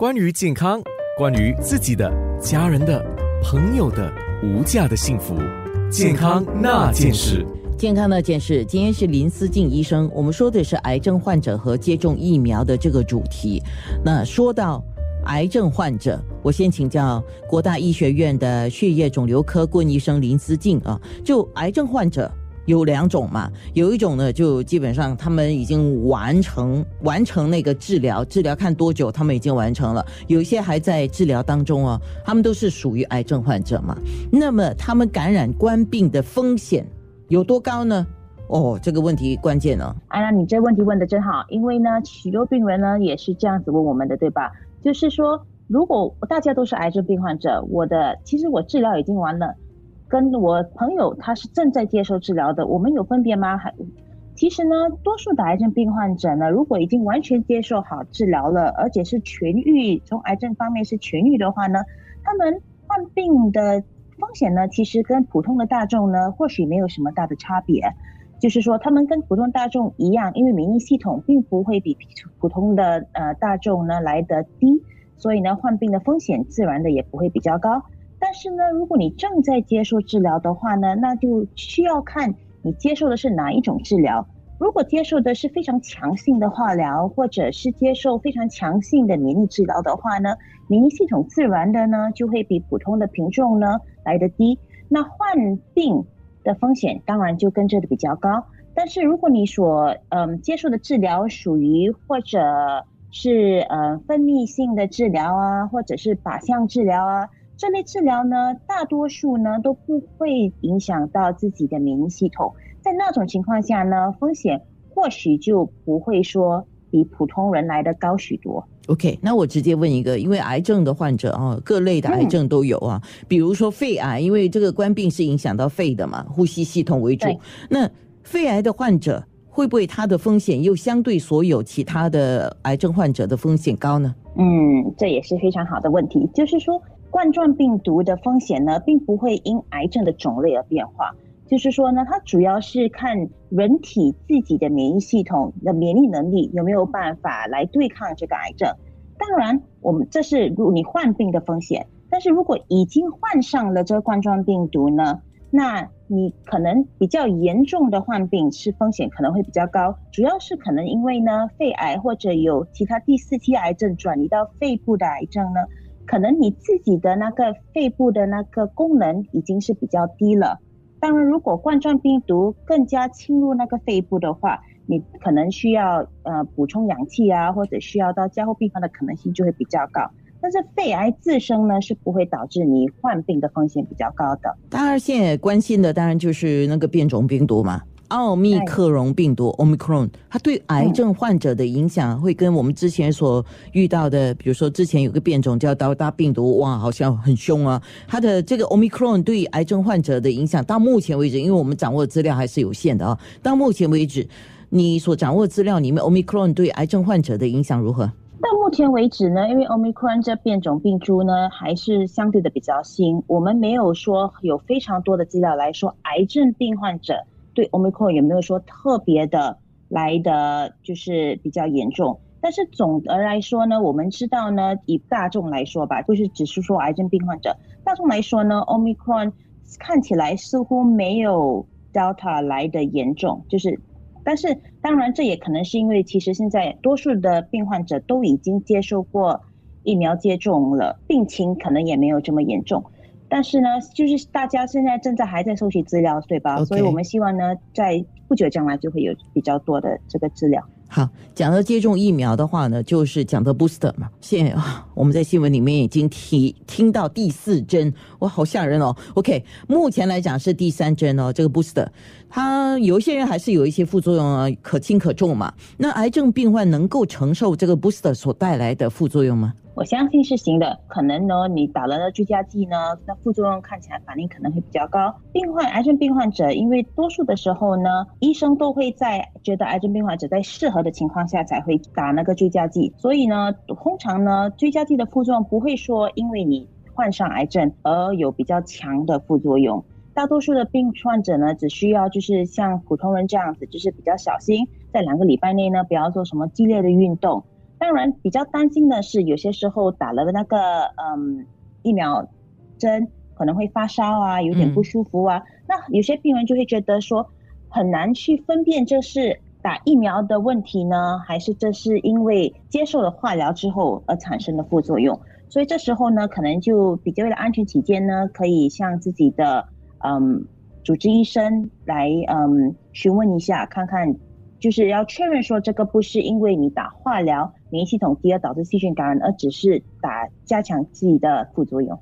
关于健康，关于自己的、家人的、朋友的无价的幸福，健康那件事。健康那件事，今天是林思静医生，我们说的是癌症患者和接种疫苗的这个主题。那说到癌症患者，我先请教国大医学院的血液肿瘤科顾医生林思静啊，就癌症患者。有两种嘛，有一种呢，就基本上他们已经完成完成那个治疗，治疗看多久，他们已经完成了。有一些还在治疗当中哦，他们都是属于癌症患者嘛。那么他们感染冠病的风险有多高呢？哦，这个问题关键了。哎呀，你这问题问的真好，因为呢，许多病人呢也是这样子问我们的，对吧？就是说，如果大家都是癌症病患者，我的其实我治疗已经完了。跟我朋友他是正在接受治疗的，我们有分别吗？还其实呢，多数的癌症病患者呢，如果已经完全接受好治疗了，而且是痊愈，从癌症方面是痊愈的话呢，他们患病的风险呢，其实跟普通的大众呢，或许没有什么大的差别。就是说，他们跟普通大众一样，因为免疫系统并不会比普通的呃大众呢来得低，所以呢，患病的风险自然的也不会比较高。但是呢，如果你正在接受治疗的话呢，那就需要看你接受的是哪一种治疗。如果接受的是非常强性的化疗，或者是接受非常强性的免疫治疗的话呢，免疫系统自然的呢就会比普通的品种呢来得低，那患病的风险当然就跟着的比较高。但是如果你所嗯接受的治疗属于或者是呃分泌性的治疗啊，或者是靶向治疗啊。这类治疗呢，大多数呢都不会影响到自己的免疫系统，在那种情况下呢，风险或许就不会说比普通人来的高许多。OK，那我直接问一个，因为癌症的患者啊，各类的癌症都有啊，比如说肺癌，因为这个冠病是影响到肺的嘛，呼吸系统为主。那肺癌的患者会不会他的风险又相对所有其他的癌症患者的风险高呢？嗯，这也是非常好的问题，就是说。冠状病毒的风险呢，并不会因癌症的种类而变化。就是说呢，它主要是看人体自己的免疫系统的免疫能力有没有办法来对抗这个癌症。当然，我们这是如你患病的风险。但是如果已经患上了这个冠状病毒呢，那你可能比较严重的患病是风险可能会比较高。主要是可能因为呢，肺癌或者有其他第四期癌症转移到肺部的癌症呢。可能你自己的那个肺部的那个功能已经是比较低了。当然，如果冠状病毒更加侵入那个肺部的话，你可能需要呃补充氧气啊，或者需要到加护病房的可能性就会比较高。但是肺癌自身呢是不会导致你患病的风险比较高的。当然，现在关心的当然就是那个变种病毒嘛。奥密克戎病毒 （Omicron） 它对癌症患者的影响会跟我们之前所遇到的，比如说之前有个变种叫德尔塔病毒，哇，好像很凶啊。它的这个 Omicron 对癌症患者的影响，到目前为止，因为我们掌握的资料还是有限的啊。到目前为止，你所掌握资料里面，Omicron 对癌症患者的影响如何？目前为止呢，因为 Omicron 这变种病株呢还是相对的比较新，我们没有说有非常多的资料来说癌症病患者。对 Omicron 有没有说特别的来的就是比较严重？但是总的来说呢，我们知道呢，以大众来说吧，就是只是说癌症病患者，大众来说呢，Omicron 看起来似乎没有 Delta 来的严重。就是，但是当然这也可能是因为其实现在多数的病患者都已经接受过疫苗接种了，病情可能也没有这么严重。但是呢，就是大家现在正在还在收集资料，对吧？所以我们希望呢，在不久将来就会有比较多的这个资料。好，讲到接种疫苗的话呢，就是讲到 booster 嘛。现在啊，我们在新闻里面已经提听到第四针，哇，好吓人哦。OK，目前来讲是第三针哦，这个 booster，它有一些人还是有一些副作用啊，可轻可重嘛。那癌症病患能够承受这个 booster 所带来的副作用吗？我相信是行的，可能呢，你打了那追加剂呢，那副作用看起来反应可能会比较高。病患癌症病患者，因为多数的时候呢，医生都会在觉得癌症病患者在适合的情况下才会打那个追加剂，所以呢，通常呢，追加剂的副作用不会说因为你患上癌症而有比较强的副作用。大多数的病患者呢，只需要就是像普通人这样子，就是比较小心，在两个礼拜内呢，不要做什么激烈的运动。当然比较担心的是，有些时候打了那个嗯疫苗针可能会发烧啊，有点不舒服啊。那有些病人就会觉得说很难去分辨这是打疫苗的问题呢，还是这是因为接受了化疗之后而产生的副作用。所以这时候呢，可能就比较为了安全起见呢，可以向自己的嗯主治医生来嗯询问一下，看看就是要确认说这个不是因为你打化疗免疫系统低而导致细菌感染，而只是打加强剂的副作用。